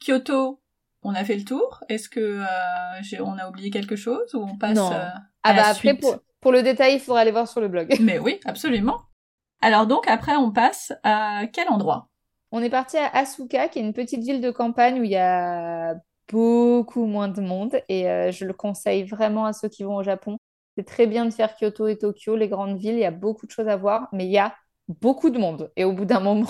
Kyoto, on a fait le tour. Est-ce que euh, on a oublié quelque chose ou on passe Non. euh, Ah à bah la après, suite pour, pour le détail, il faudra aller voir sur le blog. Mais oui, absolument. Alors donc après, on passe à quel endroit? On est parti à Asuka, qui est une petite ville de campagne où il y a beaucoup moins de monde et euh, je le conseille vraiment à ceux qui vont au Japon. C'est très bien de faire Kyoto et Tokyo, les grandes villes, il y a beaucoup de choses à voir, mais il y a beaucoup de monde. Et au bout d'un moment,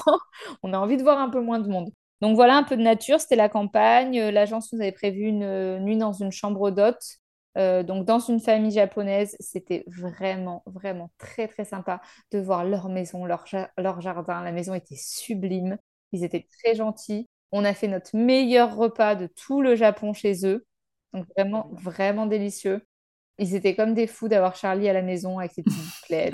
on a envie de voir un peu moins de monde. Donc voilà, un peu de nature, c'était la campagne. Euh, L'agence nous avait prévu une euh, nuit dans une chambre d'hôte. Euh, donc dans une famille japonaise, c'était vraiment, vraiment très, très sympa de voir leur maison, leur, ja- leur jardin. La maison était sublime. Ils étaient très gentils. On a fait notre meilleur repas de tout le Japon chez eux. Donc vraiment, vraiment délicieux. Ils étaient comme des fous d'avoir Charlie à la maison avec ses petites. C'était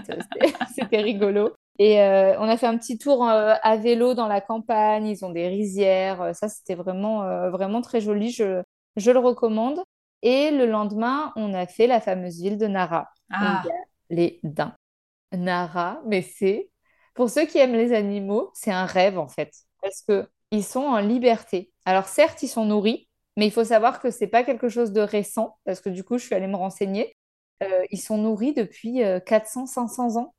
c'était rigolo. Et euh, on a fait un petit tour euh, à vélo dans la campagne. Ils ont des rizières. Euh, Ça, c'était vraiment, euh, vraiment très joli. Je, je le recommande. Et le lendemain, on a fait la fameuse ville de Nara. où Ah, il y a les daims. Nara, mais c'est, pour ceux qui aiment les animaux, c'est un rêve en fait. Parce que ils sont en liberté. Alors certes, ils sont nourris, mais il faut savoir que c'est pas quelque chose de récent, parce que du coup, je suis allée me renseigner. Ils sont nourris depuis 400-500 ans.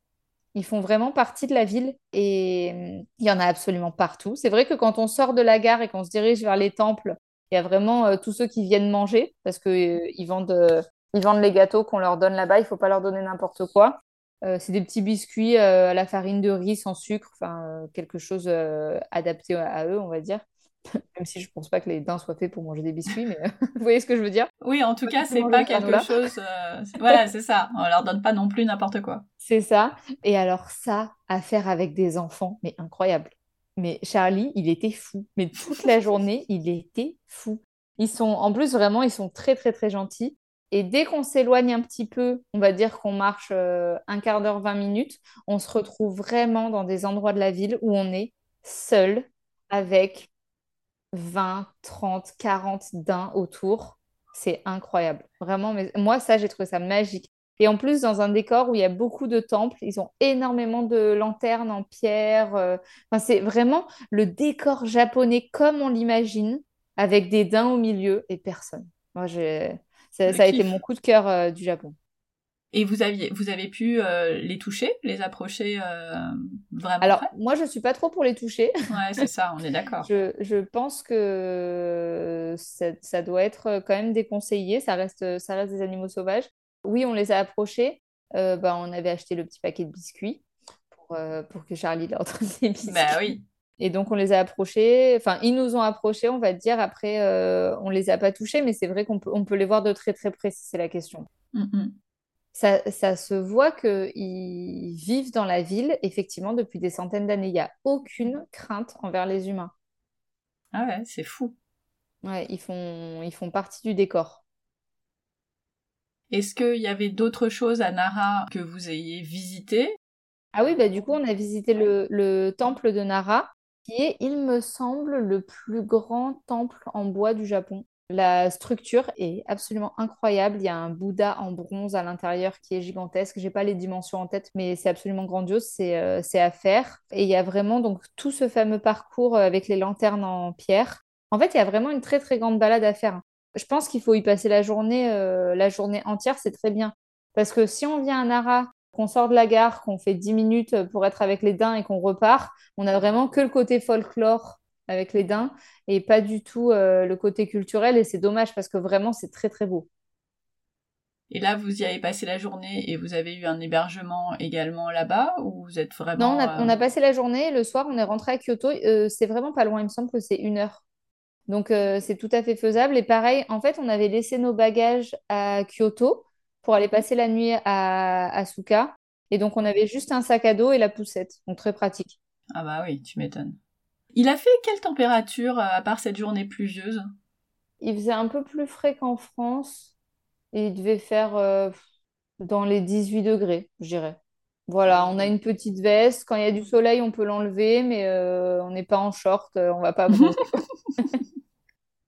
Ils font vraiment partie de la ville et euh, il y en a absolument partout. C'est vrai que quand on sort de la gare et qu'on se dirige vers les temples, il y a vraiment euh, tous ceux qui viennent manger parce que euh, ils vendent, euh, vendent les gâteaux qu'on leur donne là-bas. Il faut pas leur donner n'importe quoi. C'est des petits biscuits à la farine de riz sans sucre, enfin quelque chose adapté à eux, on va dire. Même si je pense pas que les daims soient faits pour manger des biscuits, mais vous voyez ce que je veux dire? oui, en tout cas, c'est pas quelque chose. euh, Voilà, c'est ça. On leur donne pas non plus n'importe quoi. C'est ça. Et alors ça, à faire avec des enfants, mais incroyable. Mais Charlie, il était fou. Mais toute la journée, il était fou. Ils sont, en plus, vraiment, ils sont très, très, très gentils. Et dès qu'on s'éloigne un petit peu, on va dire qu'on marche euh, un quart d'heure, 20 minutes, on se retrouve vraiment dans des endroits de la ville où on est seul avec 20, 30, 40 daims autour. C'est incroyable. Vraiment, mais moi, ça, j'ai trouvé ça magique. Et en plus, dans un décor où il y a beaucoup de temples, ils ont énormément de lanternes en pierre. euh, Enfin, c'est vraiment le décor japonais comme on l'imagine, avec des daims au milieu et personne. Moi, j'ai... Ça, ça a été mon coup de cœur euh, du Japon. Et vous aviez, vous avez pu euh, les toucher, les approcher euh, vraiment Alors, près? moi, je suis pas trop pour les toucher. Ouais, c'est ça, on est d'accord. Je, je pense que ça, ça doit être quand même déconseillé. Ça reste, ça reste des animaux sauvages. Oui, on les a approchés. Euh, bah, on avait acheté le petit paquet de biscuits pour, euh, pour que Charlie leur donne des biscuits. Bah oui. Et donc, on les a approchés. Enfin, ils nous ont approchés, on va dire. Après, euh, on les a pas touchés, mais c'est vrai qu'on peut, on peut les voir de très, très près si c'est la question. Mm, mm. Ça, ça se voit qu'ils vivent dans la ville, effectivement, depuis des centaines d'années. Il n'y a aucune crainte envers les humains. Ah ouais, c'est fou. Ouais, ils font, ils font partie du décor. Est-ce qu'il y avait d'autres choses à Nara que vous ayez visité Ah oui, bah du coup, on a visité le, le temple de Nara, qui est, il me semble, le plus grand temple en bois du Japon. La structure est absolument incroyable. Il y a un Bouddha en bronze à l'intérieur qui est gigantesque. J'ai pas les dimensions en tête, mais c'est absolument grandiose. C'est euh, à faire. Et il y a vraiment donc tout ce fameux parcours euh, avec les lanternes en pierre. En fait, il y a vraiment une très très grande balade à faire. Je pense qu'il faut y passer la journée, euh, la journée entière. C'est très bien. Parce que si on vient à Nara, qu'on sort de la gare, qu'on fait 10 minutes pour être avec les daims et qu'on repart, on a vraiment que le côté folklore avec les daims et pas du tout euh, le côté culturel. Et c'est dommage parce que vraiment, c'est très, très beau. Et là, vous y avez passé la journée et vous avez eu un hébergement également là-bas ou vous êtes Non, vraiment... on a, euh, on a passé la journée. Le soir, on est rentré à Kyoto. Euh, c'est vraiment pas loin. Il me semble que c'est une heure. Donc, c'est tout à fait faisable. Et pareil, en fait, on avait laissé nos bagages à Kyoto pour aller passer la nuit à Asuka. Et donc, on avait juste un sac à dos et la poussette. Donc, très pratique. Ah bah oui, tu m'étonnes. Il a fait quelle température euh, à part cette journée pluvieuse? Il faisait un peu plus frais qu'en France. Et il devait faire euh, dans les 18 degrés, je dirais. Voilà, on a une petite veste. Quand il y a du soleil, on peut l'enlever, mais euh, on n'est pas en short, on va pas bronzer.